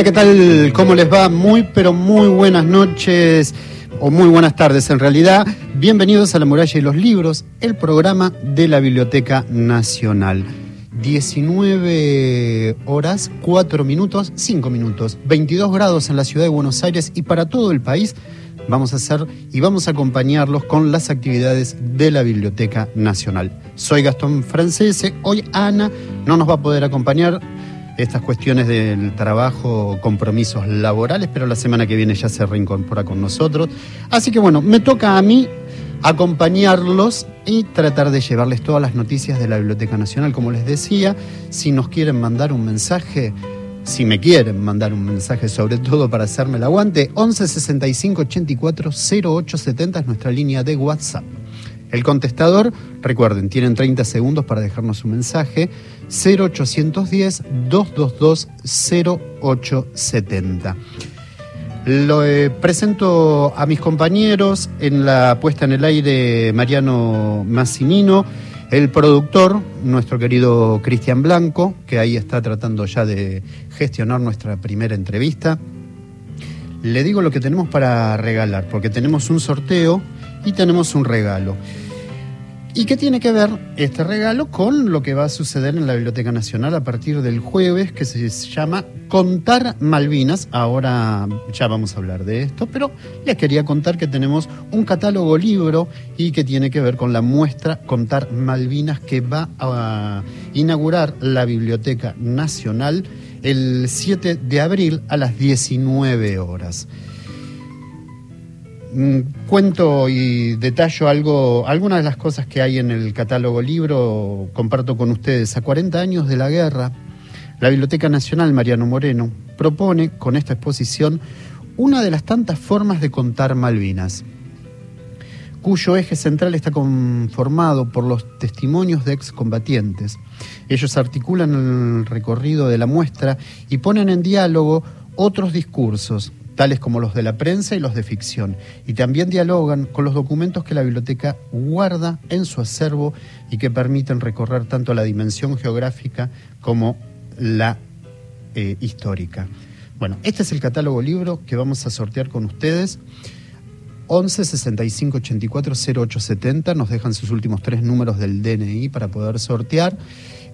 Hola, ¿qué tal? ¿Cómo les va? Muy, pero muy buenas noches o muy buenas tardes en realidad. Bienvenidos a La Muralla y los Libros, el programa de la Biblioteca Nacional. 19 horas, 4 minutos, 5 minutos, 22 grados en la ciudad de Buenos Aires y para todo el país vamos a hacer y vamos a acompañarlos con las actividades de la Biblioteca Nacional. Soy Gastón Francese, hoy Ana no nos va a poder acompañar estas cuestiones del trabajo, compromisos laborales, pero la semana que viene ya se reincorpora con nosotros. Así que bueno, me toca a mí acompañarlos y tratar de llevarles todas las noticias de la Biblioteca Nacional. Como les decía, si nos quieren mandar un mensaje, si me quieren mandar un mensaje, sobre todo para hacerme el aguante, 11 65 84 08 70 es nuestra línea de WhatsApp. El contestador, recuerden, tienen 30 segundos para dejarnos un mensaje, 0810-222-0870. Lo eh, presento a mis compañeros en la puesta en el aire Mariano Massimino, el productor, nuestro querido Cristian Blanco, que ahí está tratando ya de gestionar nuestra primera entrevista. Le digo lo que tenemos para regalar, porque tenemos un sorteo y tenemos un regalo. ¿Y qué tiene que ver este regalo con lo que va a suceder en la Biblioteca Nacional a partir del jueves, que se llama Contar Malvinas? Ahora ya vamos a hablar de esto, pero les quería contar que tenemos un catálogo libro y que tiene que ver con la muestra Contar Malvinas que va a inaugurar la Biblioteca Nacional el 7 de abril a las 19 horas. Mm, cuento y detallo algo, algunas de las cosas que hay en el catálogo libro, comparto con ustedes. A 40 años de la guerra, la Biblioteca Nacional Mariano Moreno propone con esta exposición una de las tantas formas de contar Malvinas, cuyo eje central está conformado por los testimonios de excombatientes. Ellos articulan el recorrido de la muestra y ponen en diálogo otros discursos, tales como los de la prensa y los de ficción, y también dialogan con los documentos que la biblioteca guarda en su acervo y que permiten recorrer tanto la dimensión geográfica como la eh, histórica. Bueno, este es el catálogo libro que vamos a sortear con ustedes. 11 65 84 0870 nos dejan sus últimos tres números del DNI para poder sortear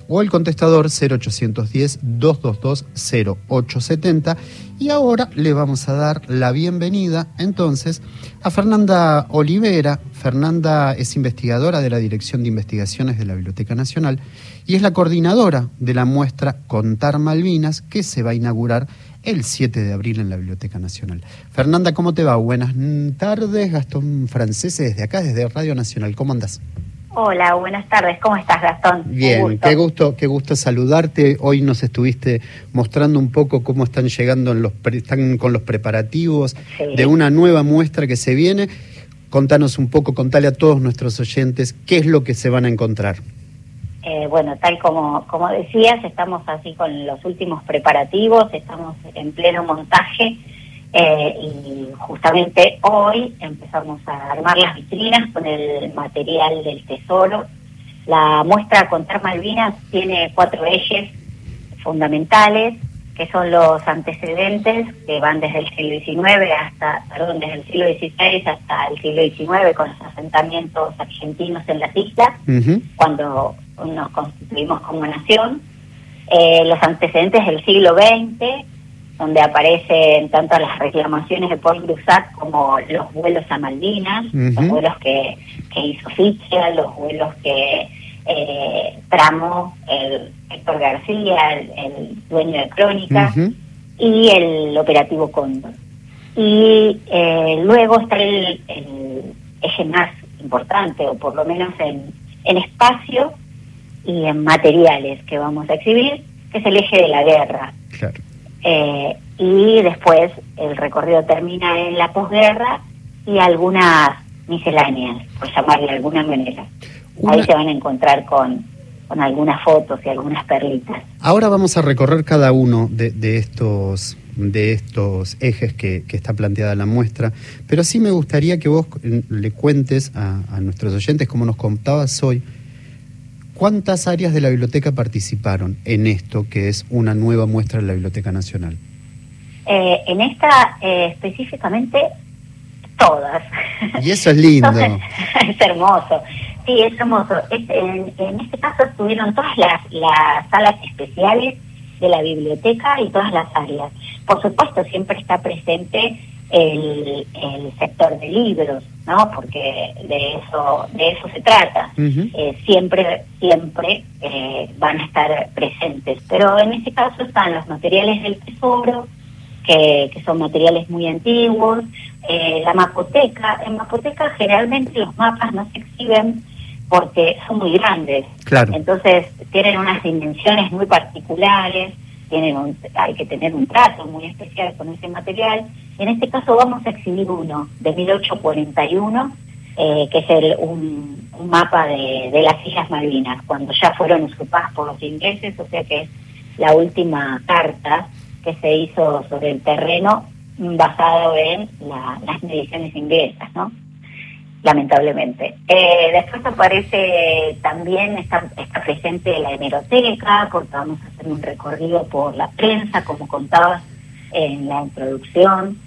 o el contestador 0810-222-0870. Y ahora le vamos a dar la bienvenida entonces a Fernanda Olivera. Fernanda es investigadora de la Dirección de Investigaciones de la Biblioteca Nacional y es la coordinadora de la muestra Contar Malvinas que se va a inaugurar el 7 de abril en la Biblioteca Nacional. Fernanda, ¿cómo te va? Buenas tardes, Gastón Francese desde acá, desde Radio Nacional. ¿Cómo andas? Hola, buenas tardes. ¿Cómo estás, Gastón? Bien, qué gusto, qué gusto saludarte. Hoy nos estuviste mostrando un poco cómo están llegando, en los están con los preparativos de una nueva muestra que se viene. Contanos un poco, contale a todos nuestros oyentes qué es lo que se van a encontrar. Eh, bueno, tal como, como decías, estamos así con los últimos preparativos, estamos en pleno montaje eh, y justamente hoy empezamos a armar las vitrinas con el material del tesoro. La muestra Contar Malvinas tiene cuatro ejes fundamentales, que son los antecedentes que van desde el siglo XIX hasta, perdón, desde el siglo XVI hasta el siglo XIX con los asentamientos argentinos en las islas, cuando nos constituimos como nación. Eh, los antecedentes del siglo XX, donde aparecen tanto las reclamaciones de Paul Grusat como los vuelos a Malvinas, los vuelos que, hizo Fitzgerald, los vuelos que eh, tramó el Héctor García, el, dueño de Crónica, y el operativo Cóndor. Y eh, luego está el, eje más importante, o por lo menos en, en espacio y en materiales que vamos a exhibir, que es el eje de la guerra. Claro. Eh, y después el recorrido termina en la posguerra y algunas misceláneas, por llamarle de alguna manera. Ahí se van a encontrar con, con algunas fotos y algunas perlitas. Ahora vamos a recorrer cada uno de, de estos de estos ejes que, que, está planteada la muestra, pero sí me gustaría que vos le cuentes a, a nuestros oyentes, como nos contabas hoy, ¿Cuántas áreas de la biblioteca participaron en esto que es una nueva muestra de la Biblioteca Nacional? Eh, en esta eh, específicamente todas. Y eso es lindo. es hermoso. Sí, es hermoso. en, este caso estuvieron todas las, las salas especiales de la biblioteca y todas las áreas. Por supuesto, siempre está presente el, el sector de libros, ¿no? Porque de eso de eso se trata. Eh, siempre siempre eh, van a estar presentes. Pero en este caso están los materiales del tesoro, que, que son materiales muy antiguos, eh, la mapoteca. En mapoteca generalmente los mapas no se exhiben porque son muy grandes. Claro. Entonces tienen unas dimensiones muy particulares, tienen un, hay que tener un trato muy especial con ese material. En este caso vamos a exhibir uno de 1841, eh, que es el, un, mapa de, las Islas Malvinas, cuando ya fueron usurpadas por los ingleses, o sea que es la última carta que se hizo sobre el terreno basado en las mediciones inglesas, ¿no? Lamentablemente. Eh, después aparece también, está, está presente la hemeroteca, porque vamos a hacer un recorrido por la prensa, como contabas en la introducción,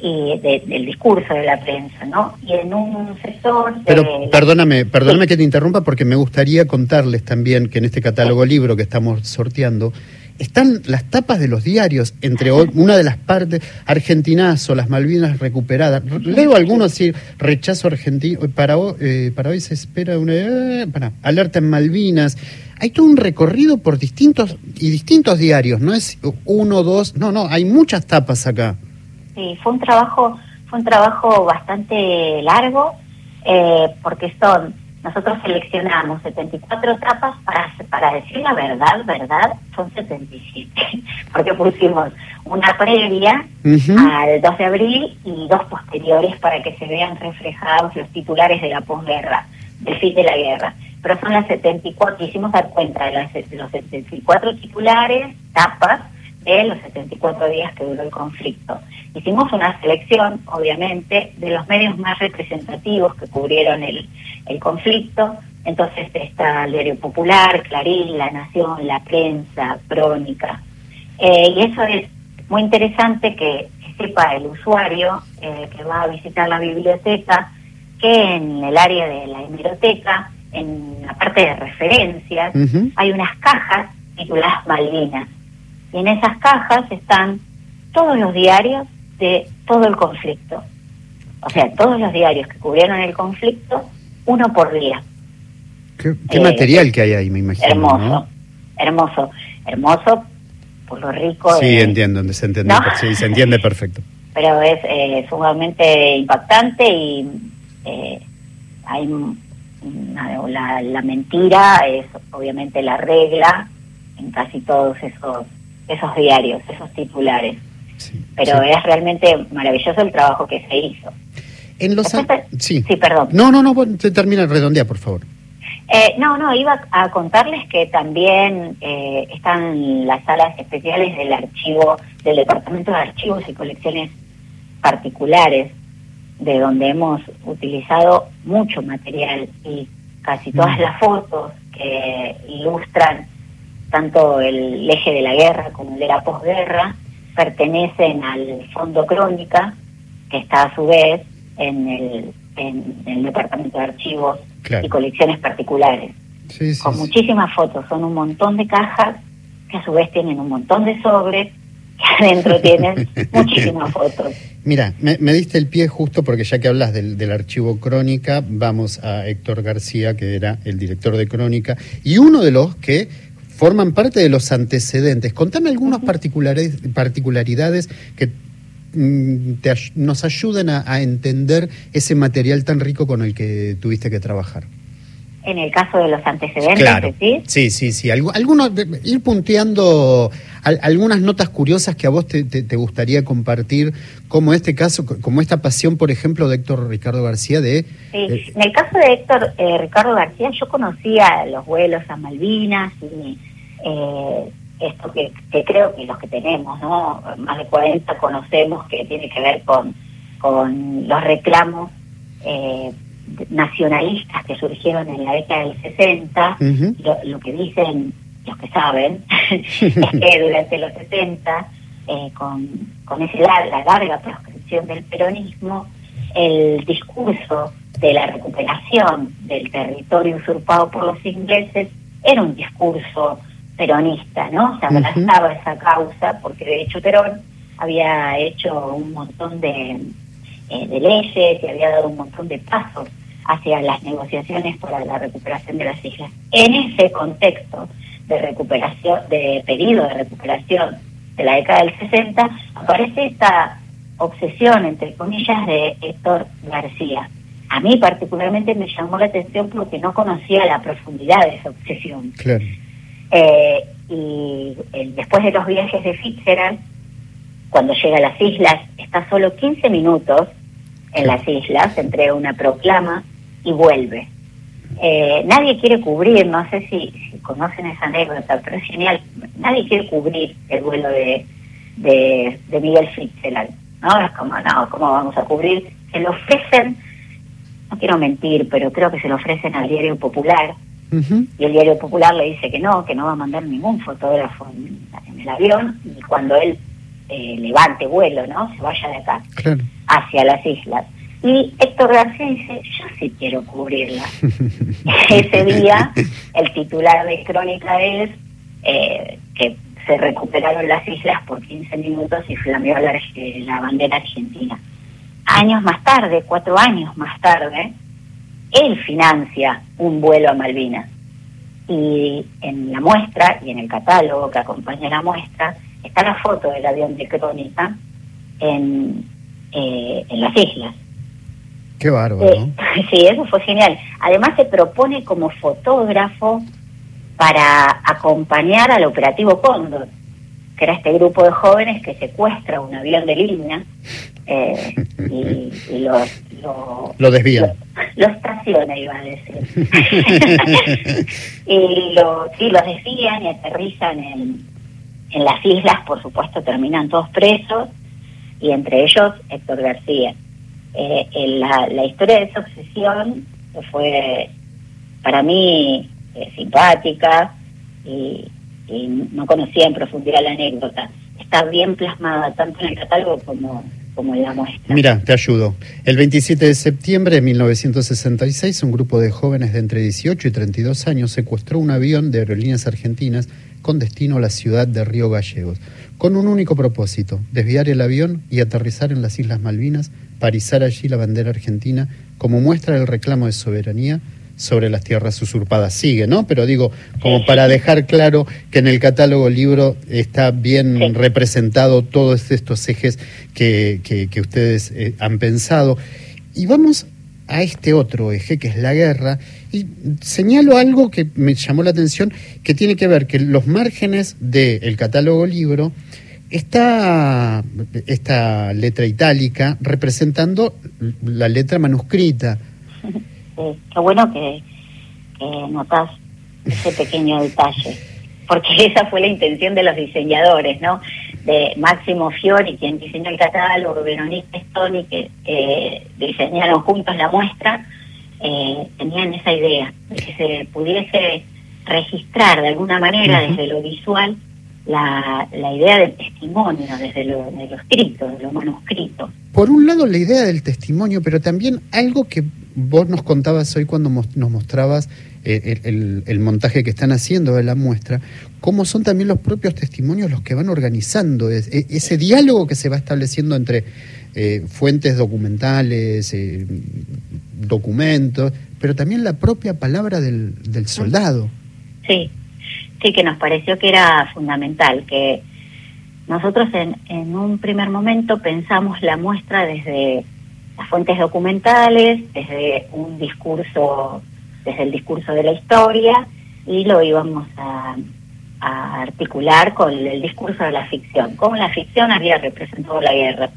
y del discurso de la prensa, ¿no? Y en un sector... Pero perdóname, perdóname que te interrumpa porque me gustaría contarles también que en este catálogo libro que estamos sorteando están las tapas de los diarios, entre una de las partes, Argentinazo, las Malvinas recuperadas. Leo algunos decir, rechazo argentino, para, eh, para hoy se espera una... Eh, para, alerta en Malvinas. Hay todo un recorrido por distintos y distintos diarios, no es uno, dos, no, no, hay muchas tapas acá. Sí, fue un trabajo, fue un trabajo bastante largo, eh, porque son nosotros seleccionamos 74 tapas para, para decir la verdad, verdad, son 77, porque pusimos una previa al 2 de abril y dos posteriores para que se vean reflejados los titulares de la posguerra, del fin de la guerra. Pero son las 74, hicimos dar cuenta de, las, de los 74 titulares, tapas, de los 74 días que duró el conflicto. Hicimos una selección, obviamente, de los medios más representativos que cubrieron el, el conflicto. Entonces está el Diario Popular, Clarín, La Nación, La Prensa, Crónica. Eh, y eso es muy interesante que, sepa el usuario eh, que va a visitar la biblioteca que en el área de la biblioteca, en la parte de referencias, hay unas cajas tituladas Malvinas. Y en esas cajas están todos los diarios de todo el conflicto. O sea, todos los diarios que cubrieron el conflicto, uno por día. Qué, eh, material que hay ahí, me imagino. Hermoso, hermoso, hermoso por lo rico. Sí, entiendo, se entiende, sí, se entiende perfecto. Pero es eh, sumamente impactante y eh, hay la, la mentira es obviamente la regla en casi todos esos esos diarios, esos titulares. Pero es realmente maravilloso el trabajo que se hizo. En los sí. sí, perdón. No, no, no, se termina redondea, por favor. Eh, no, no, iba a contarles que también eh, están las salas especiales del archivo, del Departamento de Archivos y Colecciones Particulares, de donde hemos utilizado mucho material y casi todas mm. las fotos que ilustran tanto el eje de la guerra como el de la posguerra, pertenecen al Fondo Crónica, que está a su vez en el, en, el Departamento de Archivos y Colecciones Particulares. con muchísimas fotos, son un montón de cajas que a su vez tienen un montón de sobres que adentro tienen muchísimas fotos. Mira, me, diste el pie justo porque ya que hablas del, del, archivo Crónica, vamos a Héctor García, que era el director de Crónica, y uno de los que forman parte de los antecedentes. Contame algunas particularidades que mm, nos ayuden a, entender ese material tan rico con el que tuviste que trabajar. En el caso de los antecedentes, claro. ¿sí? Sí, sí, Algunos, ir punteando algunas notas curiosas que a vos te, gustaría compartir, como este caso, como esta pasión, por ejemplo, de Héctor Ricardo García de... Sí. Eh, en el caso de Héctor eh, Ricardo García, yo conocía los vuelos a Malvinas y eh, esto que, creo que los que tenemos, ¿no? Más de 40 conocemos que tiene que ver con, con los reclamos eh, nacionalistas que surgieron en la década del 60, lo, que dicen los que saben es que durante los 60, eh, con con ese la, la larga proscripción del peronismo, el discurso de la recuperación del territorio usurpado por los ingleses era un discurso peronista, ¿no? Se abrazaba esa causa porque de hecho Perón había hecho un montón de, eh, de leyes y había dado un montón de pasos hacia las negociaciones para la recuperación de las islas. En ese contexto de recuperación, de pedido de recuperación de la década del 60, aparece esta obsesión, entre comillas, de Héctor García. A mí particularmente me llamó la atención porque no conocía la profundidad de esa obsesión. Eh, y después de los viajes de Fitzgerald, cuando llega a las islas, está solo 15 minutos en las islas, entre una proclama y vuelve. Eh, nadie quiere cubrir, no sé si, conocen esa anécdota, pero es genial, nadie quiere cubrir el vuelo de, de, Miguel Fitzgerald, ¿no? Es como, no, ¿cómo vamos a cubrir? Se lo ofrecen, no quiero mentir, pero creo que se lo ofrecen al Diario Popular, y el Diario Popular le dice que no, que no va a mandar ningún fotógrafo en, el avión, y cuando él eh, levante vuelo, ¿no? Se vaya de acá, hacia las islas y Héctor García dice, yo sí quiero cubrirla. Ese día el titular de Crónica es eh, que se recuperaron las islas por 15 minutos y flameó la, la bandera argentina. Años más tarde, cuatro años más tarde, él financia un vuelo a Malvinas. Y en la muestra y en el catálogo que acompaña la muestra está la foto del avión de Crónica en, eh, en las islas. Qué bárbaro. sí, eso fue genial. Además se propone como fotógrafo para acompañar al operativo Cóndor, que era este grupo de jóvenes que secuestra un avión de línea eh, y, lo, lo, desvía. Lo, estaciona, iba a decir. y lo, sí, los desvían y aterrizan en, en las islas, por supuesto, terminan todos presos, y entre ellos Héctor García eh, la, la, historia de esa obsesión fue para mí eh, simpática y, no conocía en profundidad la anécdota. Está bien plasmada tanto en el catálogo como, como en la muestra. Mira, te ayudo. El 27 de septiembre de 1966, un grupo de jóvenes de entre 18 y 32 años secuestró un avión de aerolíneas argentinas con destino a la ciudad de Río Gallegos, con un único propósito, desviar el avión y aterrizar en las Islas Malvinas parizar allí la bandera argentina como muestra del reclamo de soberanía sobre las tierras usurpadas. Sigue, ¿no? Pero digo, como para dejar claro que en el catálogo libro está bien representado todos estos ejes que, que, ustedes eh, han pensado. Y vamos a este otro eje, que es la guerra, y señalo algo que me llamó la atención, que tiene que ver que los márgenes del catálogo libro está esta letra itálica representando la letra manuscrita. qué bueno que, que notas ese pequeño detalle, porque esa fue la intención de los diseñadores, ¿no? De Máximo Fiori, quien diseñó el catálogo, Verónica Stoni, que eh, diseñaron juntos la muestra, eh, tenían esa idea, de que se pudiese registrar de alguna manera desde lo visual la, la idea del testimonio, desde lo, de lo escrito, de lo manuscrito. Por un lado la idea del testimonio, pero también algo que vos nos contabas hoy cuando nos mostrabas eh, el, montaje que están haciendo de la muestra, cómo son también los propios testimonios los que van organizando e, ese diálogo que se va estableciendo entre eh, fuentes documentales, eh, documentos, pero también la propia palabra del, del soldado. Sí, sí que nos pareció que era fundamental, que nosotros en, en un primer momento pensamos la muestra desde las fuentes documentales, desde un discurso, desde el discurso de la historia, y lo íbamos a, articular con el discurso de la ficción, cómo la ficción había representado la guerra.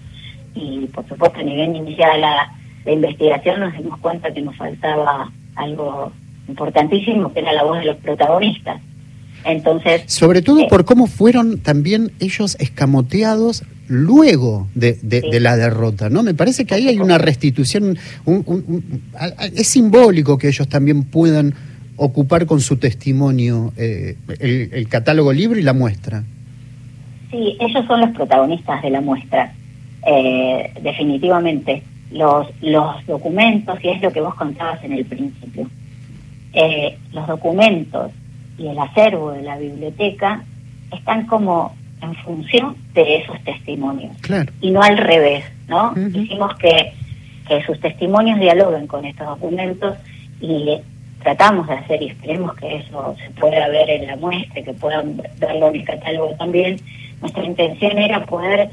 Y por supuesto, a nivel inicial la, la investigación nos dimos cuenta que nos faltaba algo importantísimo, que era la voz de los protagonistas. Entonces, sobre todo eh, por cómo fueron también ellos escamoteados luego de, la derrota, ¿no? Me parece que ahí hay una restitución, es simbólico que ellos también puedan ocupar con su testimonio eh, el, catálogo libro y la muestra. Sí, ellos son los protagonistas de la muestra, eh, definitivamente. Los, los documentos, y es lo que vos contabas en el principio, eh, los documentos y el acervo de la biblioteca están como en función de esos testimonios y no al revés, ¿no? Hicimos que, que sus testimonios dialoguen con estos documentos y tratamos de hacer y esperemos que eso se pueda ver en la muestra, que puedan verlo en el catálogo también. Nuestra intención era poder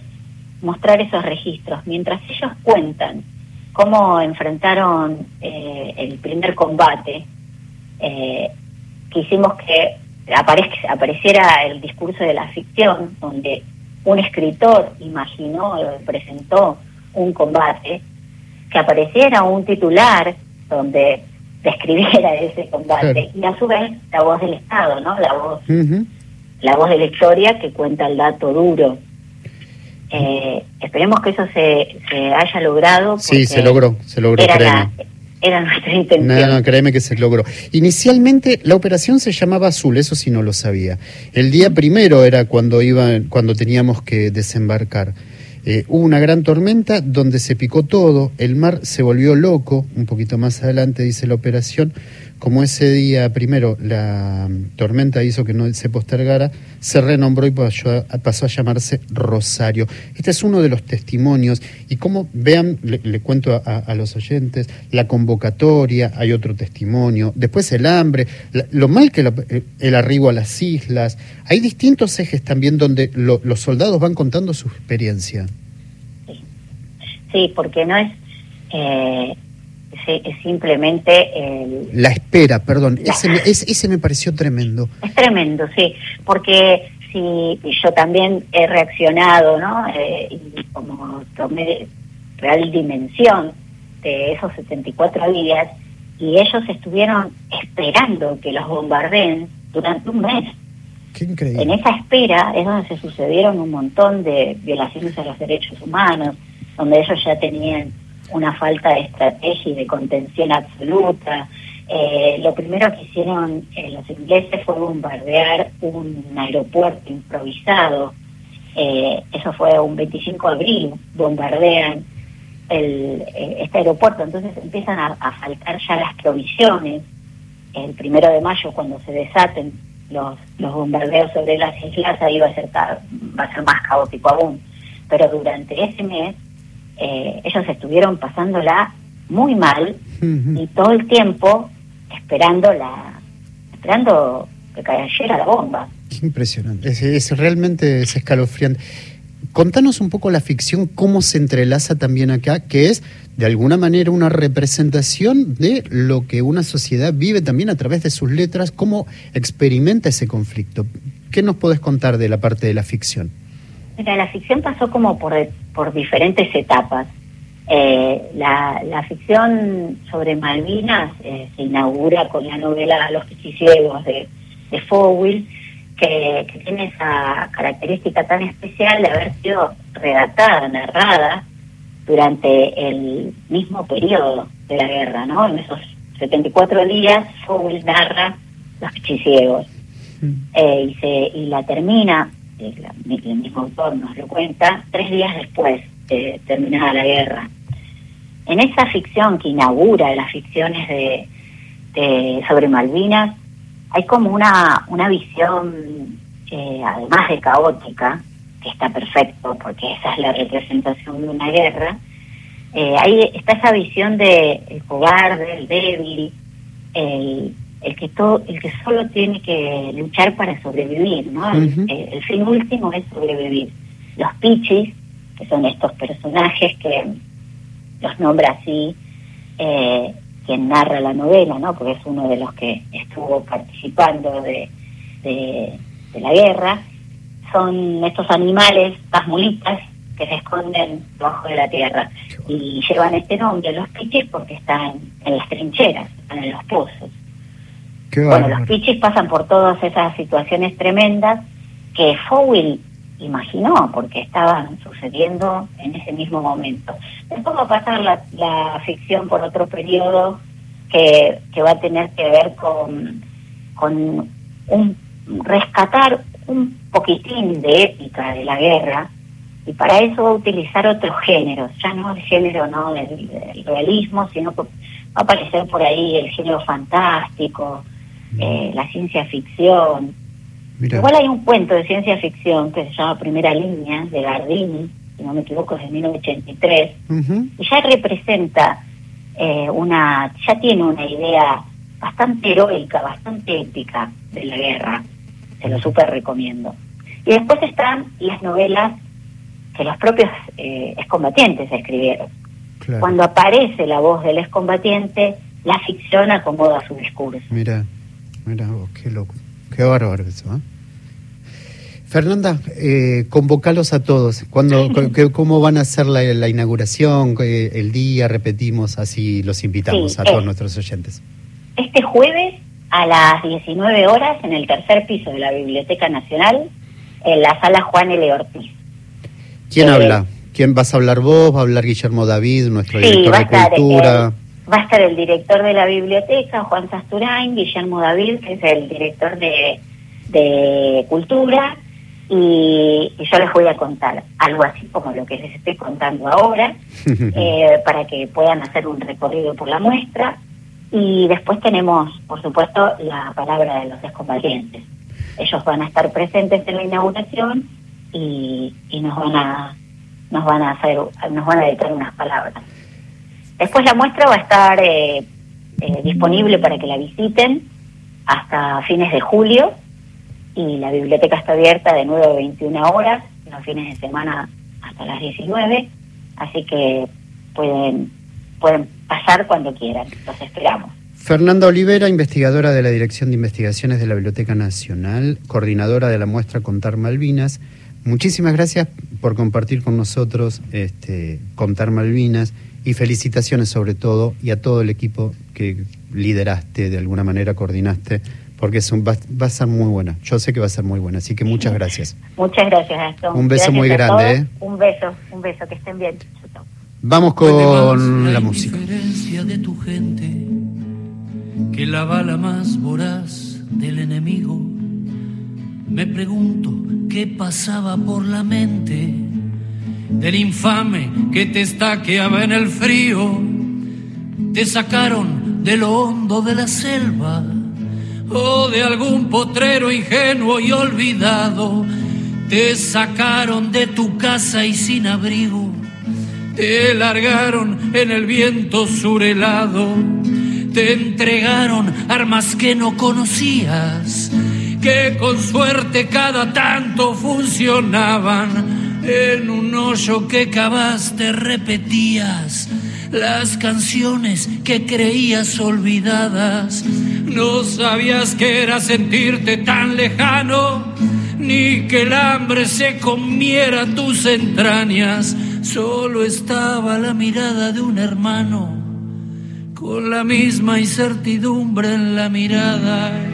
mostrar esos registros mientras ellos cuentan cómo enfrentaron eh, el primer combate. Eh, quisimos que apareciera el discurso de la ficción, donde un escritor imaginó, presentó un combate, que apareciera un titular donde describiera ese combate y a su vez la voz del Estado, ¿no? La voz, la voz de la historia que cuenta el dato duro. Eh, esperemos que eso se, se haya logrado. Sí, se logró, se logró. Era, era nuestra intención. No, no, créeme que se logró. Inicialmente la operación se llamaba Azul, eso sí no lo sabía. El día primero era cuando iba, cuando teníamos que desembarcar. Eh, hubo una gran tormenta donde se picó todo, el mar se volvió loco, un poquito más adelante dice la operación, como ese día primero la tormenta hizo que no se postergara, se renombró y pasó a, llamarse Rosario. Este es uno de los testimonios y como vean, le, cuento a, los oyentes, la convocatoria, hay otro testimonio, después el hambre, lo mal que el arribo a las islas, hay distintos ejes también donde los soldados van contando su experiencia. Sí, porque no es... Eh es simplemente el... La espera, perdón, ese, me, ese, me pareció tremendo. Es tremendo, sí, porque si yo también he reaccionado, ¿no? Eh, y como tomé real dimensión de esos 74 días, y ellos estuvieron esperando que los bombardeen durante un mes. Qué increíble. En esa espera es donde se sucedieron un montón de violaciones a los derechos humanos, donde ellos ya tenían una falta de estrategia y de contención absoluta. Eh, lo primero que hicieron eh, los ingleses fue bombardear un aeropuerto improvisado. Eh, eso fue un 25 de abril, bombardean el, este aeropuerto, entonces empiezan a, faltar ya las provisiones. El primero de mayo, cuando se desaten los, los bombardeos sobre las islas, ahí va a ser, va a ser más caótico aún. Pero durante ese mes eh, ellos estuvieron pasándola muy mal y todo el tiempo esperando la esperando que cayera la bomba. Qué impresionante, es, realmente es escalofriante. Contanos un poco la ficción, cómo se entrelaza también acá, que es de alguna manera una representación de lo que una sociedad vive también a través de sus letras, cómo experimenta ese conflicto. ¿Qué nos podés contar de la parte de la ficción? Mira, la ficción pasó como por, por diferentes etapas. Eh, la, la, ficción sobre Malvinas eh, se inaugura con la novela Los Pichiciegos de, de Fowell, que, que, tiene esa característica tan especial de haber sido redactada, narrada durante el mismo periodo de la guerra, ¿no? En esos 74 días, Fowell narra Los Pichiciegos mm. eh, y, se, y la termina el mismo autor nos lo cuenta, tres días después de terminada la guerra. En esa ficción que inaugura las ficciones de, sobre Malvinas, hay como una, una visión, eh, además de caótica, que está perfecto porque esa es la representación de una guerra, eh, ahí está esa visión de el cobarde, el débil, el, el que todo, el que solo tiene que luchar para sobrevivir, ¿no? el, fin último es sobrevivir. Los pichis, que son estos personajes que los nombra así eh, quien narra la novela, ¿no? Porque es uno de los que estuvo participando de, de, la guerra. Son estos animales, estas mulitas, que se esconden debajo de la tierra y llevan este nombre, los pichis, porque están en las trincheras, están en los pozos bueno, los pichis pasan por todas esas situaciones tremendas que Fowell imaginó porque estaban sucediendo en ese mismo momento. Después va a pasar la, ficción por otro periodo que, que, va a tener que ver con, con un, rescatar un poquitín de épica de la guerra y para eso va a utilizar otros géneros, ya no el género no del, realismo, sino que va a aparecer por ahí el género fantástico, eh, la ciencia ficción. Igual hay un cuento de ciencia ficción que se llama Primera Línea, de Gardini, si no me equivoco, es de 1983, y ya representa eh, una, ya tiene una idea bastante heroica, bastante épica de la guerra. Se lo súper recomiendo. Y después están las novelas que los propios eh, excombatientes escribieron. Cuando aparece la voz del excombatiente, la ficción acomoda su discurso. Mira, mira, qué loco, qué bárbaro eso. ¿eh? Fernanda, eh, convocalos a todos. ¿Cómo van a hacer la, inauguración? El día, repetimos, así los invitamos a todos nuestros oyentes. Este jueves a las 19 horas en el tercer piso de la Biblioteca Nacional, en la sala Juan L. Ortiz. ¿Quién habla? ¿Quién vas a hablar vos? ¿Va a hablar Guillermo David, nuestro director de Cultura? Va a estar el director de la biblioteca, Juan Sasturain, Guillermo David, que es el director de, de Cultura, y, yo les voy a contar algo así como lo que les estoy contando ahora, eh, para que puedan hacer un recorrido por la muestra. Y después tenemos, por supuesto, la palabra de los excombatientes. Ellos van a estar presentes en la inauguración y, nos van a nos van a hacer nos van a dedicar unas palabras. Después la muestra va a estar eh, eh, disponible para que la visiten hasta fines de julio y la biblioteca está abierta de 9 a 21 horas, los fines de semana hasta las 19, así que pueden pueden pasar cuando quieran. Los esperamos. Fernanda Olivera, investigadora de la Dirección de Investigaciones de la Biblioteca Nacional, coordinadora de la muestra Contar Malvinas. Muchísimas gracias por compartir con nosotros este, Contar Malvinas y felicitaciones sobre todo y a todo el equipo que lideraste, de alguna manera coordinaste, porque es va, a ser muy buena. Yo sé que va a ser muy buena, así que muchas gracias. Muchas gracias, Gastón. Un beso muy grande. ¿eh? Un beso, un beso, que estén bien. Vamos con la, música. de tu gente, que la bala más voraz del enemigo. Me pregunto qué pasaba por la mente del infame que te estaqueaba en el frío. Te sacaron de lo hondo de la selva o de algún potrero ingenuo y olvidado. Te sacaron de tu casa y sin abrigo te largaron en el viento surelado, te entregaron armas que no conocías, que con suerte cada tanto funcionaban. En un hoyo que cavaste repetías las canciones que creías olvidadas. No sabías que era sentirte tan lejano, ni que el hambre se comiera tus entrañas Solo estaba la mirada de un hermano, con la misma incertidumbre en la mirada.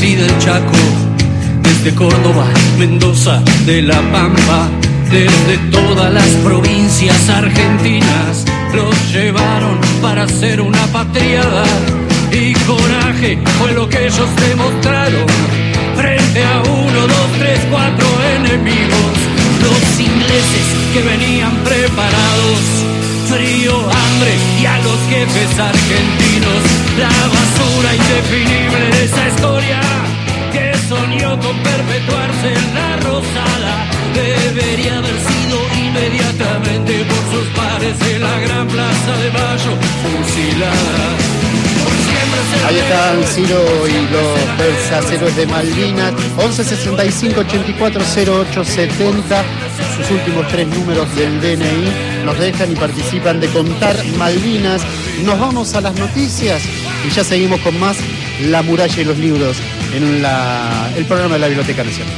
Y del Chaco, desde Córdoba, Mendoza, de La Pampa, desde todas las provincias argentinas, los llevaron para hacer una patriada y coraje fue lo que ellos demostraron. Frente a uno, dos, tres, cuatro enemigos, los ingleses que venían preparados frío, hambre y a los jefes argentinos la basura indefinible de esa historia que soñó con perpetuarse en la rosada debería haber sido inmediatamente por sus pares en la gran plaza de Mayo fusilada. Ahí están Ciro y los versaceros de Malvinas. 1165 840870 sus últimos tres números del DNI. Nos dejan y participan de contar Malvinas. Nos vamos a las noticias y ya seguimos con más La muralla y los libros en el programa de la Biblioteca Nacional.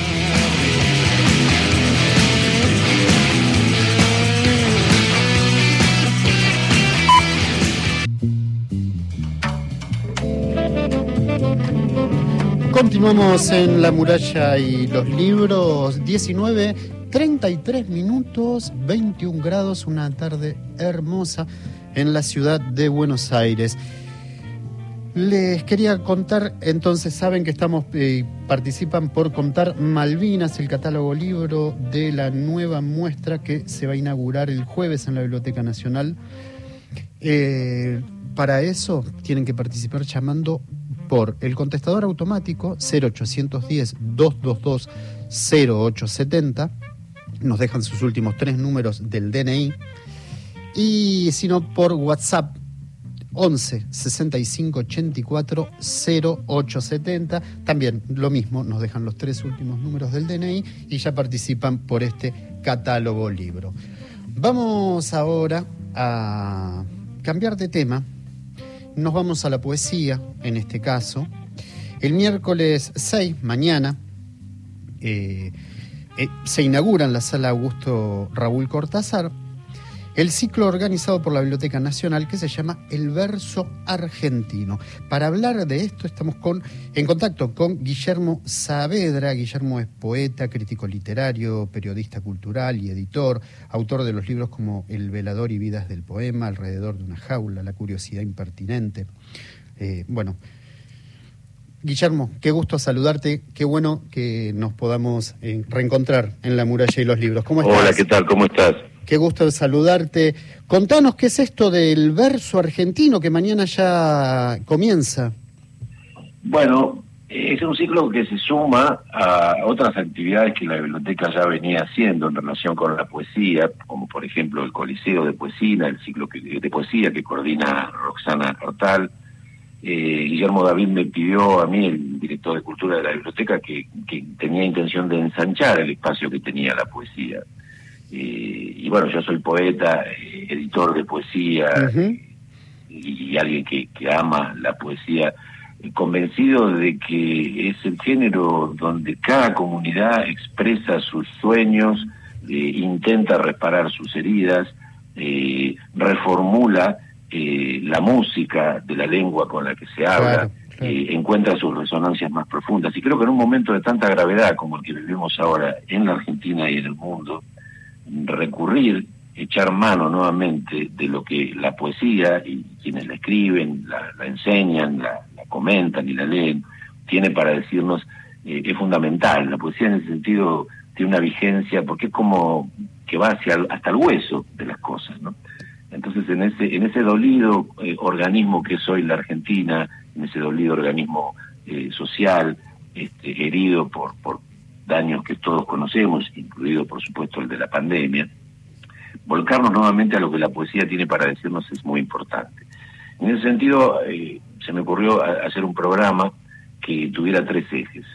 Continuamos en La muralla y los libros 19, 33 minutos, 21 grados, una tarde hermosa en la ciudad de Buenos Aires. Les quería contar, entonces saben que estamos eh, participan por contar Malvinas, el catálogo libro de la nueva muestra que se va a inaugurar el jueves en la Biblioteca Nacional. Eh, para eso tienen que participar llamando por el contestador automático 0810 222 0870. Nos dejan sus últimos tres números del DNI. Y si no, por WhatsApp 11 65 84 0870. También lo mismo, nos dejan los tres últimos números del DNI y ya participan por este catálogo libro. Vamos ahora a cambiar de tema. Nos vamos a la poesía, en este caso. El miércoles 6, mañana, eh, eh, se inaugura en la sala Augusto Raúl Cortázar el ciclo organizado por la Biblioteca Nacional que se llama El Verso Argentino. Para hablar de esto estamos con, en contacto con Guillermo Saavedra. Guillermo es poeta, crítico literario, periodista cultural y editor, autor de los libros como El velador y vidas del poema, Alrededor de una jaula, La curiosidad impertinente. Eh, bueno, Guillermo, qué gusto saludarte, qué bueno que nos podamos eh, reencontrar en la muralla y los libros. ¿Cómo estás? Hola, ¿qué tal? ¿Cómo estás? Qué gusto saludarte. Contanos qué es esto del verso argentino que mañana ya comienza. Bueno, es un ciclo que se suma a otras actividades que la biblioteca ya venía haciendo en relación con la poesía, como por ejemplo el Coliseo de Poesía, el ciclo de poesía que coordina Roxana Hortal. Eh, Guillermo David me pidió a mí, el director de Cultura de la biblioteca, que tenía intención de ensanchar el espacio que tenía la poesía. Eh, y bueno, yo soy poeta, eh, editor de poesía y, alguien que, ama la poesía, eh, convencido de que es el género donde cada comunidad expresa sus sueños, intenta reparar sus heridas, reformula la música de la lengua con la que se habla. encuentra sus resonancias más profundas. Y creo que en un momento de tanta gravedad como el que vivimos ahora en la Argentina y en el mundo, recurrir, echar mano nuevamente de lo que la poesía y quienes la escriben, la, enseñan, la, comentan y la leen, tiene para decirnos eh, es fundamental. La poesía en ese sentido tiene una vigencia porque es como que va hacia hasta el hueso de las cosas, ¿no? Entonces en ese en ese dolido eh, organismo que es hoy la Argentina, en ese dolido organismo eh, social, este, herido por, por daños que todos conocemos, incluido por supuesto el de la pandemia, volcarnos nuevamente a lo que la poesía tiene para decirnos es muy importante. En ese sentido, eh, se me ocurrió hacer un programa que tuviera tres ejes.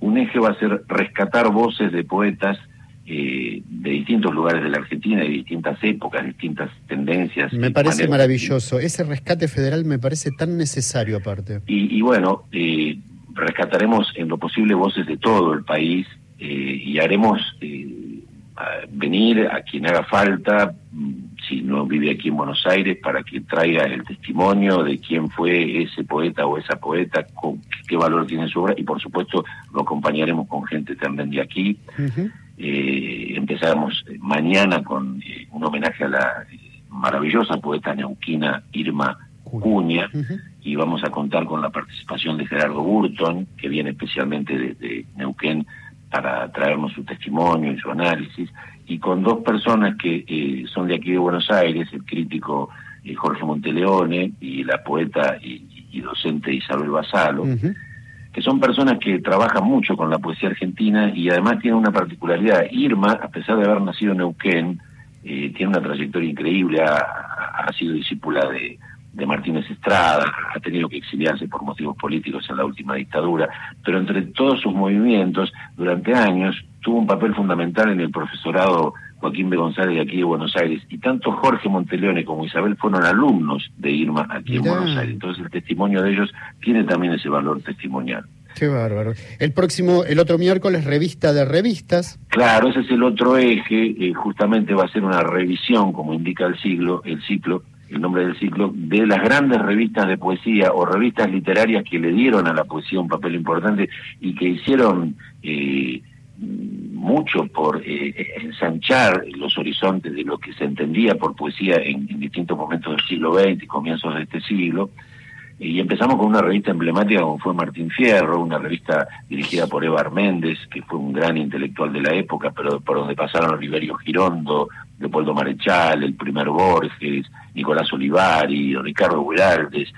Un eje va a ser rescatar voces de poetas eh, de distintos lugares de la Argentina, de distintas épocas, distintas tendencias. Me parece maravilloso. Ese rescate federal me parece tan necesario aparte. Y, bueno, eh, rescataremos en lo posible voces de todo el país eh, y haremos eh, venir a quien haga falta, mm, si no vive aquí en Buenos Aires, para que traiga el testimonio de quién fue ese poeta o esa poeta, con qué valor tiene su obra, y por supuesto lo acompañaremos con gente también de aquí. Eh, empezamos mañana con un homenaje a la maravillosa poeta neuquina Irma Cuña, y vamos a contar con la participación de Gerardo Burton, que viene especialmente desde Neuquén para traernos su testimonio y su análisis, y con dos personas que eh, son de aquí de Buenos Aires, el crítico eh, Jorge Monteleone y la poeta y, docente Isabel Basalo, que son personas que trabajan mucho con la poesía argentina y además tienen una particularidad. Irma, a pesar de haber nacido en Neuquén, eh, tiene una trayectoria increíble, ha sido discípula de, de Martínez Estrada, ha tenido que exiliarse por motivos políticos en la última dictadura, pero entre todos sus movimientos, durante años, tuvo un papel fundamental en el profesorado Joaquín B. González de aquí de Buenos Aires, y tanto Jorge Monteleone como Isabel fueron alumnos de Irma aquí en Buenos Aires. Entonces el testimonio de ellos tiene también ese valor testimonial. Qué bárbaro. El próximo, el otro miércoles, revista de revistas. Claro, ese es el otro eje. Eh, justamente va a ser una revisión, como indica el siglo, el ciclo, el nombre del ciclo, de las grandes revistas de poesía o revistas literarias que le dieron a la poesía un papel importante y que hicieron eh, mucho por eh, ensanchar los horizontes de lo que se entendía por poesía en, distintos momentos del siglo XX y comienzos de este siglo. Y empezamos con una revista emblemática como fue Martín Fierro, una revista dirigida por Eva Méndez, que fue un gran intelectual de la época, pero por donde pasaron Oliverio Girondo, Leopoldo Marechal, el primer Borges, Nicolás Olivari, Ricardo Guiraldes,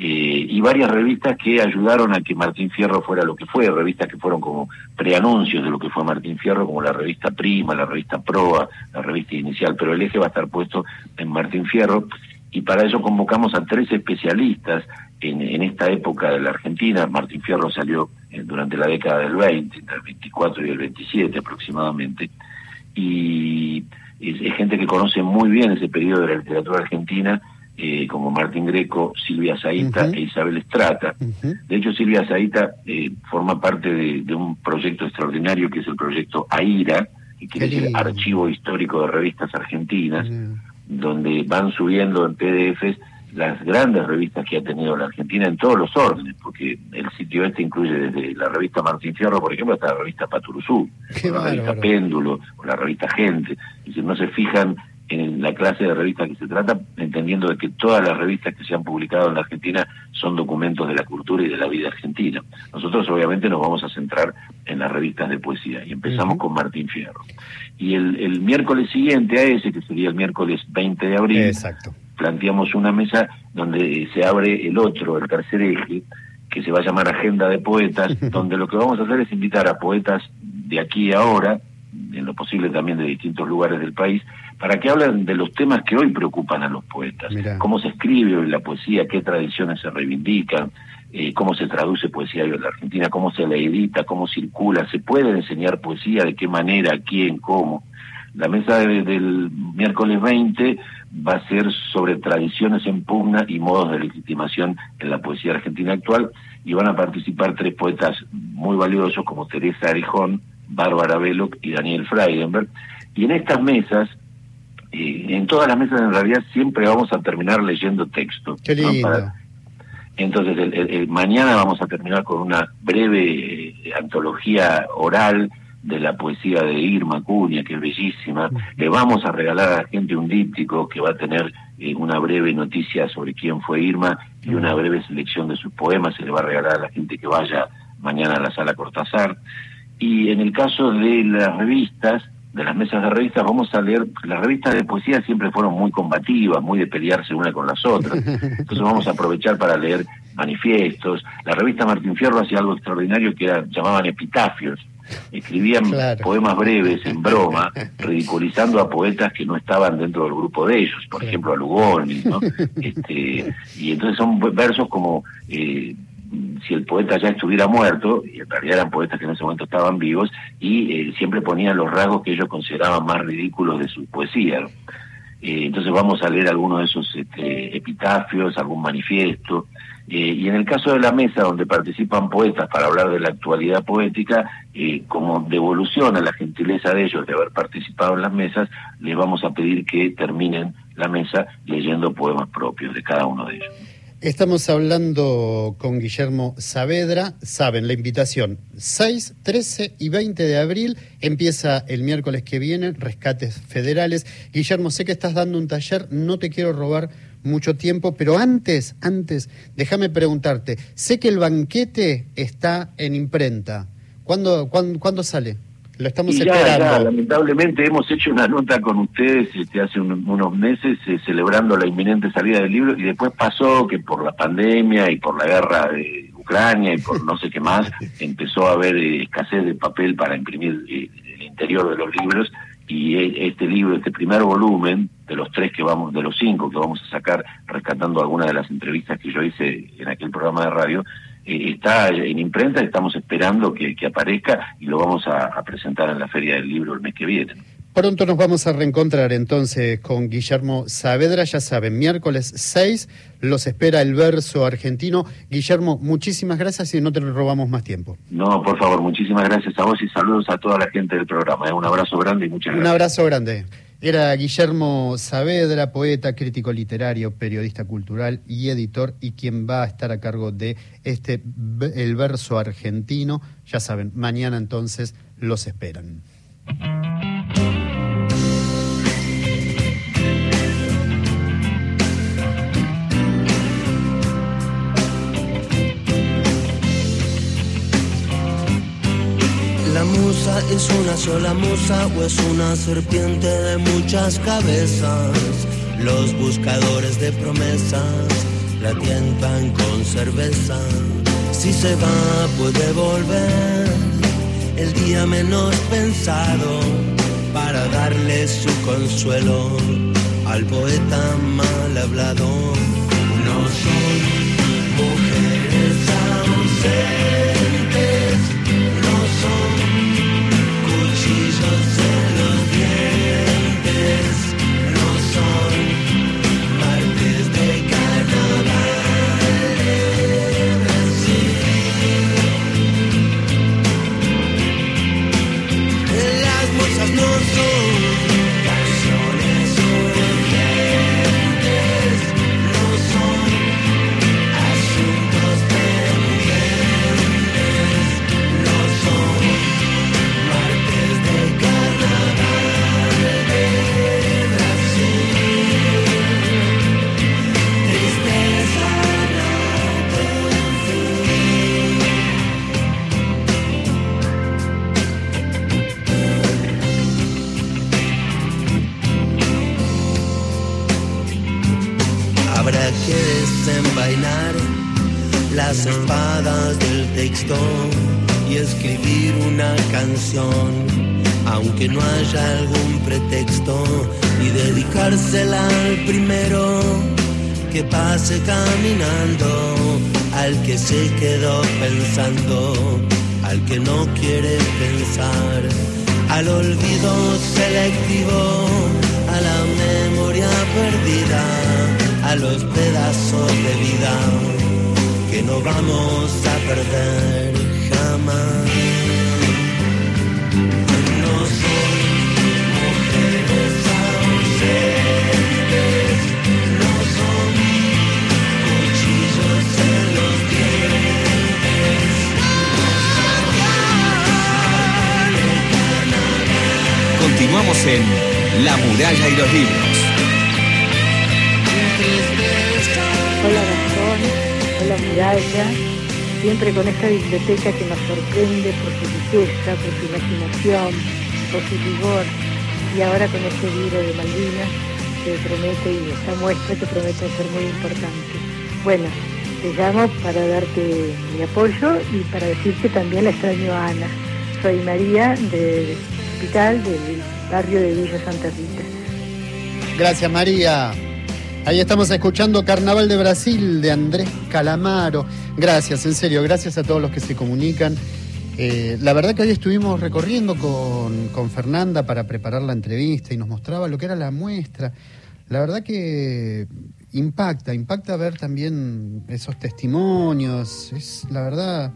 eh, y varias revistas que ayudaron a que Martín Fierro fuera lo que fue, revistas que fueron como preanuncios de lo que fue Martín Fierro, como la revista Prima, la revista Proa, la revista Inicial, pero el eje va a estar puesto en Martín Fierro y para eso convocamos a tres especialistas en, esta época de la Argentina. Martín Fierro salió eh, durante la década del 20, entre el 24 y el 27 aproximadamente, y es, gente que conoce muy bien ese periodo de la literatura argentina, eh, como Martín Greco, Silvia Zaita e Isabel Estrata. De hecho, Silvia Zaita eh, forma parte de, un proyecto extraordinario que es el proyecto AIRA, que quiere decir Archivo Histórico de Revistas Argentinas donde van subiendo en PDFs las grandes revistas que ha tenido la Argentina en todos los órdenes, porque el sitio este incluye desde la revista Martín Fierro, por ejemplo, hasta la revista Paturuzú, la revista Péndulo, o la revista Gente. Y si no se fijan en la clase de revistas que se trata, entendiendo de que todas las revistas que se han publicado en la Argentina son documentos de la cultura y de la vida argentina. Nosotros obviamente nos vamos a centrar en las revistas de poesía y empezamos con Martín Fierro. Y el, miércoles siguiente a ese, que sería el miércoles 20 de abril, planteamos una mesa donde se abre el otro, el tercer eje, que se va a llamar Agenda de Poetas, donde lo que vamos a hacer es invitar a poetas de aquí y ahora, en lo posible también de distintos lugares del país, para que hablen de los temas que hoy preocupan a los poetas. Cómo se escribe hoy la poesía, qué tradiciones se reivindican, eh, cómo se traduce poesía hoy en la Argentina, cómo se la edita, cómo circula, se puede enseñar poesía, de qué manera, quién, cómo. La mesa del miércoles 20 va a ser sobre tradiciones en pugna y modos de legitimación en la poesía argentina actual y van a participar tres poetas muy valiosos como Teresa Arejón, Bárbara Veloc y Daniel Freidenberg. Y en estas mesas y en todas las mesas en realidad siempre vamos a terminar leyendo texto. Qué lindo. entonces, el, mañana vamos a terminar con una breve eh, antología oral de la poesía de Irma Cuña, que es bellísima. Le vamos a regalar a la gente un díptico que va a tener eh, una breve noticia sobre quién fue Irma y una breve selección de sus poemas. Se le va a regalar a la gente que vaya mañana a la sala Cortázar. Y en el caso de las revistas, de las mesas de revistas vamos a leer, las revistas de poesía siempre fueron muy combativas, muy de pelearse una con las otras, entonces vamos a aprovechar para leer manifiestos, la revista Martín Fierro hacía algo extraordinario que era, llamaban epitafios, escribían poemas breves en broma, ridiculizando a poetas que no estaban dentro del grupo de ellos, por ejemplo a Lugones, ¿no? este, y entonces son versos como eh, si el poeta ya estuviera muerto, y en realidad eran poetas que en ese momento estaban vivos, y eh, siempre ponían los rasgos que ellos consideraban más ridículos de su poesía. Eh, entonces vamos a leer algunos de esos este, epitafios, algún manifiesto. Eh, y en el caso de la mesa, donde participan poetas para hablar de la actualidad poética, como devolución a la gentileza de ellos de haber participado en las mesas, les vamos a pedir que terminen la mesa leyendo poemas propios de cada uno de ellos. Estamos hablando con Guillermo Saavedra. Saben, la invitación 6, 13 y 20 de abril empieza el miércoles que viene, rescates federales. Guillermo, sé que estás dando un taller, no te quiero robar mucho tiempo, pero antes, antes, déjame preguntarte, sé que el banquete está en imprenta. ¿Cuándo, cuándo, ¿cuándo sale? Lo estamos esperando. lamentablemente hemos hecho una nota con ustedes este, hace unos meses eh, celebrando la inminente salida del libro y después pasó que por la pandemia y por la guerra de Ucrania y por no sé qué más empezó a haber eh, escasez de papel para imprimir eh, el interior de los libros y este libro, este primer volumen de los tres que vamos, de los cinco que vamos a sacar, rescatando algunas de las entrevistas que yo hice en aquel programa de radio, está en imprenta, estamos esperando que, aparezca y lo vamos a, presentar en la Feria del Libro el mes que viene. Pronto nos vamos a reencontrar entonces con Guillermo Saavedra, ya saben, miércoles 6 los espera el verso argentino. Guillermo, muchísimas gracias y no te robamos más tiempo. No, por favor, muchísimas gracias a vos y saludos a toda la gente del programa. ¿eh? Un abrazo grande y muchas gracias. Un abrazo grande. Era Guillermo Saavedra, poeta, crítico literario, periodista cultural y editor, y quien va a estar a cargo de este El verso argentino. Ya saben, mañana entonces los esperan. La musa es una sola musa o es una serpiente de muchas cabezas. Los buscadores de promesas la tientan con cerveza. Si se va puede volver el día menos pensado para darle su consuelo al poeta mal hablado. Y escribir una canción, aunque no haya algún pretexto, y dedicársela al primero que pase caminando, al que se quedó pensando, al que no quiere pensar, al olvido selectivo, a la memoria perdida, a los pedazos de vida vamos a perder jamás. No son mujeres ausentes, no son cuchillos en los dientes, Continuamos en La muralla y los libros. Siempre con esta biblioteca que nos sorprende por su riqueza, por su imaginación, por su rigor, y ahora con este libro de Malvinas que promete y esta muestra que promete ser muy importante. Bueno, te llamo para darte mi apoyo y para decirte también la extraño a Ana. Soy María del hospital del barrio de Villa Santa Rita. Gracias, María. Ahí estamos escuchando Carnaval de Brasil de Andrés Calamaro. Gracias, en serio, gracias a todos los que se comunican. Eh, la verdad que hoy estuvimos recorriendo con, con Fernanda para preparar la entrevista y nos mostraba lo que era la muestra. La verdad que impacta, impacta ver también esos testimonios. Es la verdad.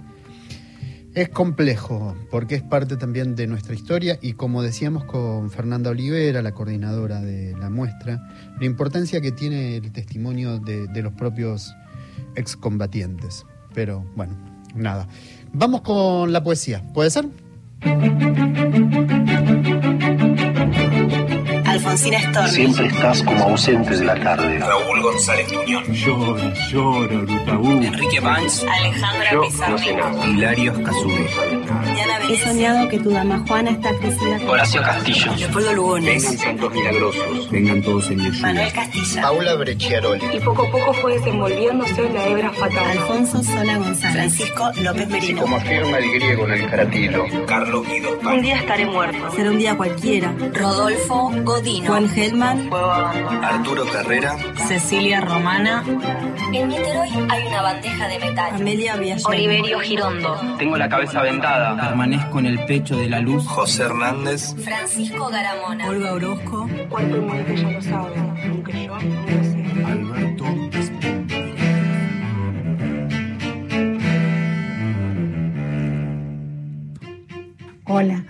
Es complejo, porque es parte también de nuestra historia y como decíamos con Fernanda Olivera, la coordinadora de la muestra, la importancia que tiene el testimonio de, los propios excombatientes. Pero bueno, nada. Vamos con la poesía, ¿puede ser? Alfonsina Storni. Siempre estás como ausente de la tarde. Raúl González Tuñón. Llora, llora. Enrique Banks. Alejandra Pizarro. Hilario Casube. He soñado que tu dama Juana está crecida. Horacio Castillo. Leopoldo Lugones. Vengan santos milagrosos, vengan todos en mi. Manuel Castilla. Paula Brecciaroli. Y poco a poco fue desenvolviéndose la hebra fatal. Alfonso Sola González. Francisco López Merino. Como afirma el griego en el caratilo. Carlos Guido. Un día estaré muerto. Será un día cualquiera. Rodolfo Godi. Martino. Juan Gelman. Arturo Carrera. Cecilia Romana. En Niterói hay una bandeja de metal. Amelia Villasol. Oliverio Girondo. Tengo la cabeza vendada. Permanezco en el pecho de la luz. José Hernández. Francisco Garamona. Olga Orozco. Cuánto el muerte ya lo sabe, aunque yo no lo sé. Alberto Hola,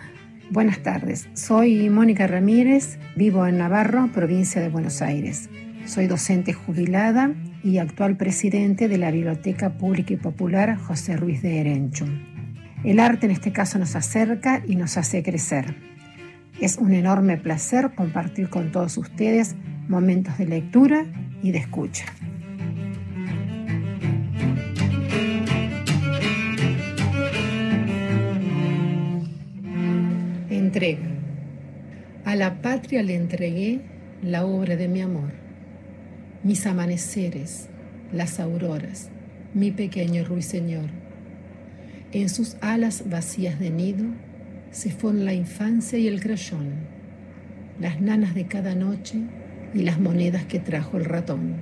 buenas tardes. Soy Mónica Ramírez, vivo en Navarro, provincia de Buenos Aires. Soy docente jubilada y actual presidente de la Biblioteca Pública y Popular José Ruiz de Erenchum. El arte en este caso nos acerca y nos hace crecer. Es un enorme placer compartir con todos ustedes momentos de lectura y de escucha. Entrega. A la patria le entregué la obra de mi amor, mis amaneceres, las auroras, mi pequeño ruiseñor. En sus alas vacías de nido se fueron la infancia y el crayón, las nanas de cada noche y las monedas que trajo el ratón.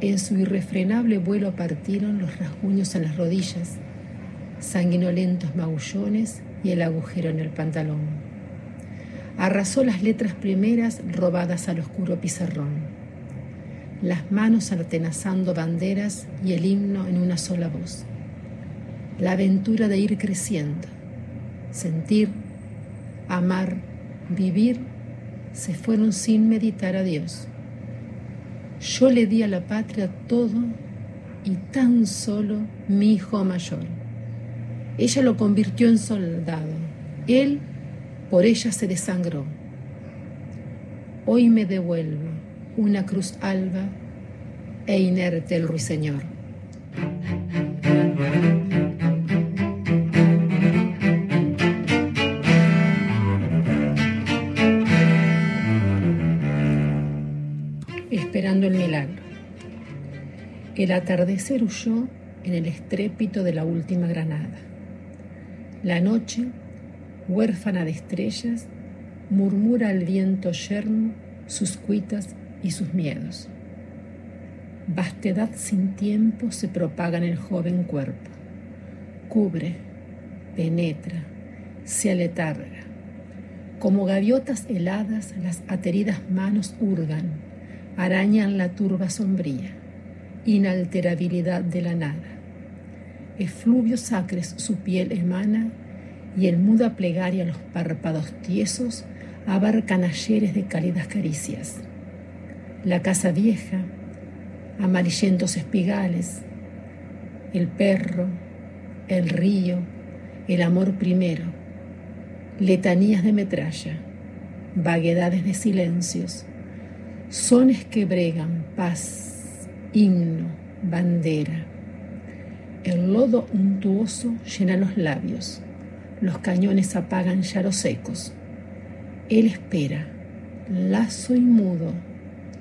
En su irrefrenable vuelo partieron los rasguños en las rodillas, sanguinolentos maullones y el agujero en el pantalón. Arrasó las letras primeras robadas al oscuro pizarrón, las manos atenazando banderas y el himno en una sola voz. La aventura de ir creciendo, sentir, amar, vivir, se fueron sin meditar a Dios. Yo le di a la patria todo y tan solo mi hijo mayor. Ella lo convirtió en soldado. Él por ella se desangró. Hoy me devuelvo una cruz alba e inerte el ruiseñor. El atardecer huyó en el estrépito de la última granada. La noche, huérfana de estrellas, murmura al viento yermo sus cuitas y sus miedos. Vastedad sin tiempo se propaga en el joven cuerpo. Cubre, penetra, se aletarga. Como gaviotas heladas, las ateridas manos hurgan, arañan la turba sombría, inalterabilidad de la nada efluvios sacres su piel emana y el muda plegaria los párpados tiesos abarcan ayeres de cálidas caricias. La casa vieja, amarillentos espigales, el perro, el río, el amor primero, letanías de metralla, vaguedades de silencios, sones que bregan paz, himno, bandera el lodo untuoso llena los labios. Los cañones apagan yaros secos. Él espera, lazo y mudo,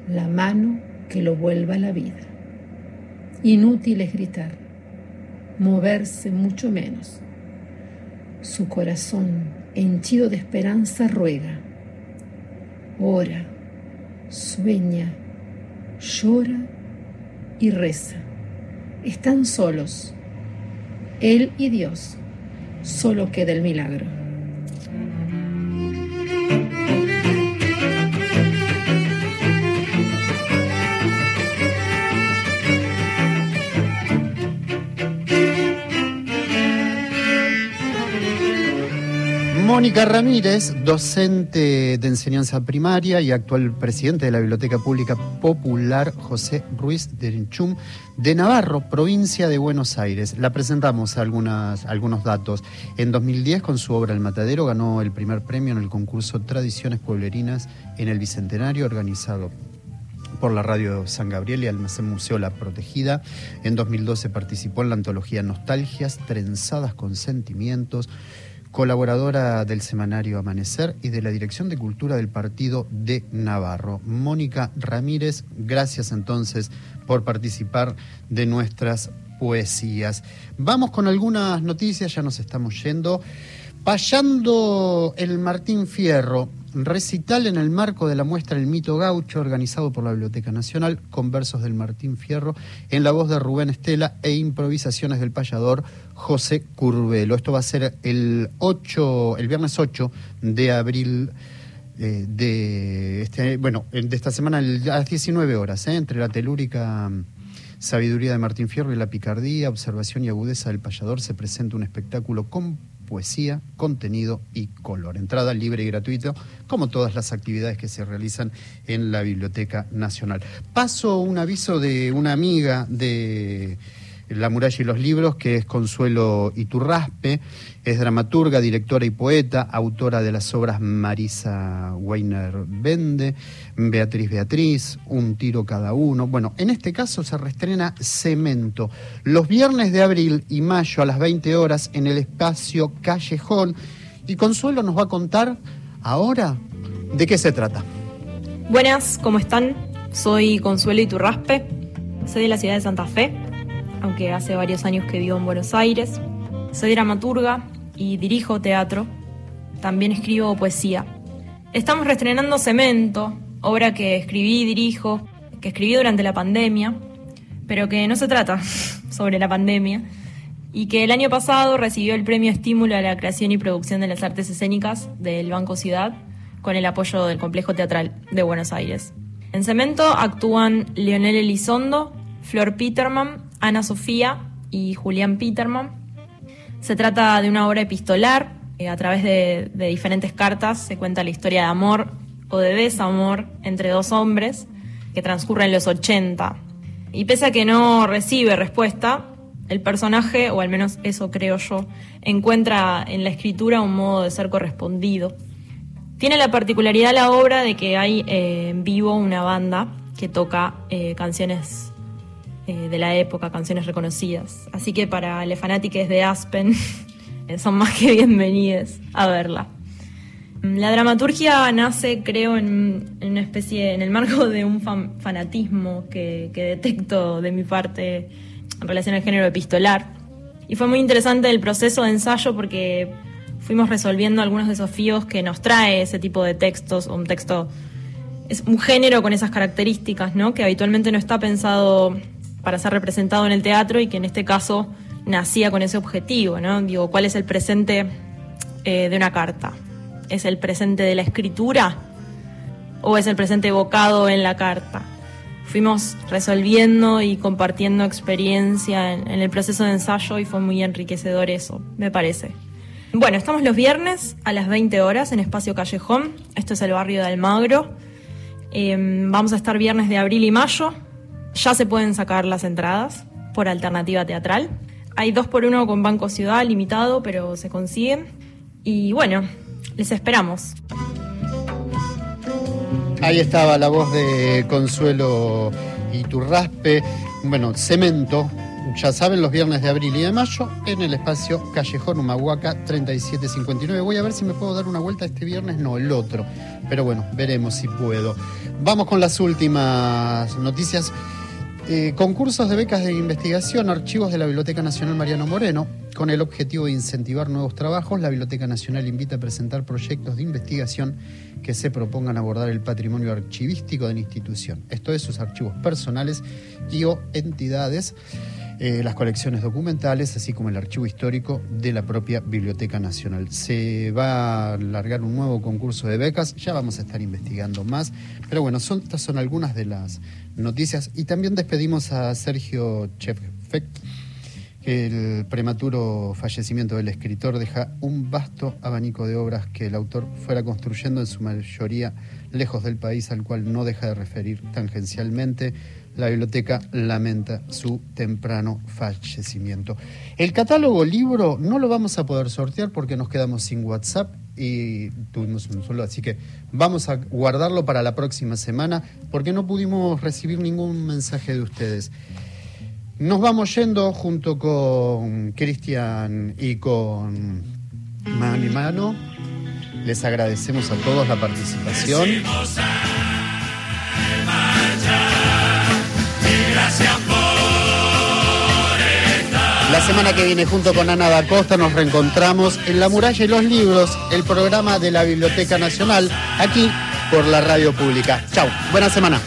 la mano que lo vuelva a la vida. Inútil es gritar, moverse mucho menos. Su corazón, henchido de esperanza, ruega. Ora, sueña, llora y reza. Están solos él y Dios. Solo queda el milagro. Mónica Ramírez, docente de enseñanza primaria y actual presidente de la Biblioteca Pública Popular José Ruiz de Enchum de Navarro, provincia de Buenos Aires. La presentamos algunas, algunos datos. En 2010, con su obra El Matadero, ganó el primer premio en el concurso Tradiciones Pueblerinas en el Bicentenario, organizado por la radio San Gabriel y Almacén Museo La Protegida. En 2012 participó en la antología Nostalgias, Trenzadas con Sentimientos colaboradora del semanario Amanecer y de la Dirección de Cultura del Partido de Navarro. Mónica Ramírez, gracias entonces por participar de nuestras poesías. Vamos con algunas noticias, ya nos estamos yendo. Payando el Martín Fierro, recital en el marco de la muestra El Mito Gaucho, organizado por la Biblioteca Nacional, con versos del Martín Fierro, en la voz de Rubén Estela e improvisaciones del payador José Curvelo. Esto va a ser el 8, el viernes 8 de abril. eh, de este, bueno, de esta semana a las 19 horas, eh, entre la telúrica mm, sabiduría de Martín Fierro y la picardía, observación y agudeza del payador, se presenta un espectáculo con poesía, contenido y color. Entrada libre y gratuito, como todas las actividades que se realizan en la Biblioteca Nacional. Paso un aviso de una amiga de La muralla y los libros, que es Consuelo Iturraspe, es dramaturga, directora y poeta, autora de las obras Marisa Weiner Bende, Beatriz Beatriz, Un tiro cada uno. Bueno, en este caso se reestrena Cemento, los viernes de abril y mayo a las 20 horas en el espacio Callejón. Y Consuelo nos va a contar ahora de qué se trata. Buenas, ¿cómo están? Soy Consuelo Iturraspe, soy de la ciudad de Santa Fe, aunque hace varios años que vivo en Buenos Aires. Soy dramaturga y dirijo teatro. También escribo poesía. Estamos reestrenando Cemento, obra que escribí y dirijo, que escribí durante la pandemia, pero que no se trata sobre la pandemia, y que el año pasado recibió el premio Estímulo a la Creación y Producción de las Artes Escénicas del Banco Ciudad, con el apoyo del Complejo Teatral de Buenos Aires. En Cemento actúan Leonel Elizondo, Flor Peterman, Ana Sofía y Julián Peterman. Se trata de una obra epistolar. eh, a través de, diferentes cartas se cuenta la historia de amor o de desamor entre dos hombres que transcurre en los 80. Y pese a que no recibe respuesta, el personaje, o al menos eso creo yo, encuentra en la escritura un modo de ser correspondido. Tiene la particularidad la obra de que hay eh, en vivo una banda que toca eh, canciones eh, de la época, canciones reconocidas. Así que para los fanáticos de Aspen eh, son más que bienvenidos a verla. La dramaturgia nace, creo, en, en una especie, en el marco de un fan- fanatismo que, que detecto de mi parte en relación al género epistolar. Y fue muy interesante el proceso de ensayo porque fuimos resolviendo algunos desafíos que nos trae ese tipo de textos, un texto, es un género con esas características, ¿no? Que habitualmente no está pensado para ser representado en el teatro y que en este caso nacía con ese objetivo, ¿no? Digo, ¿cuál es el presente eh, de una carta? ¿Es el presente de la escritura o es el presente evocado en la carta? Fuimos resolviendo y compartiendo experiencia en, el proceso de ensayo y fue muy enriquecedor eso, me parece. Bueno, estamos los viernes a las 20 horas en Espacio Callejón. Esto es el barrio de Almagro. Eh, vamos a estar viernes de abril y mayo. Ya se pueden sacar las entradas por alternativa teatral. Hay dos por uno con Banco Ciudad limitado, pero se consiguen. Y bueno, les esperamos. Ahí estaba la voz de Consuelo Iturraspe. Bueno, Cemento, ya saben, los viernes de abril y de mayo en el espacio Callejón Humahuaca 3759. Voy a ver si me puedo dar una vuelta este viernes, no, el otro. Pero bueno, veremos si puedo. Vamos con las últimas noticias. Eh, concursos de becas de investigación, archivos de la Biblioteca Nacional Mariano Moreno. Con el objetivo de incentivar nuevos trabajos, la Biblioteca Nacional invita a presentar proyectos de investigación que se propongan abordar el patrimonio archivístico de la institución. Esto es, sus archivos personales y o entidades, eh, las colecciones documentales, así como el archivo histórico de la propia Biblioteca Nacional. Se va a largar un nuevo concurso de becas, ya vamos a estar investigando más, pero bueno, son, estas son algunas de las noticias y también despedimos a Sergio Chefek el prematuro fallecimiento del escritor deja un vasto abanico de obras que el autor fuera construyendo en su mayoría lejos del país al cual no deja de referir tangencialmente. La biblioteca lamenta su temprano fallecimiento. El catálogo libro no lo vamos a poder sortear porque nos quedamos sin WhatsApp y tuvimos un solo, así que vamos a guardarlo para la próxima semana porque no pudimos recibir ningún mensaje de ustedes. Nos vamos yendo junto con Cristian y con Mano y Mano. Les agradecemos a todos la participación. La semana que viene junto con Ana da Costa nos reencontramos en La Muralla y los Libros, el programa de la Biblioteca Nacional, aquí por la radio pública. Chau, buena semana.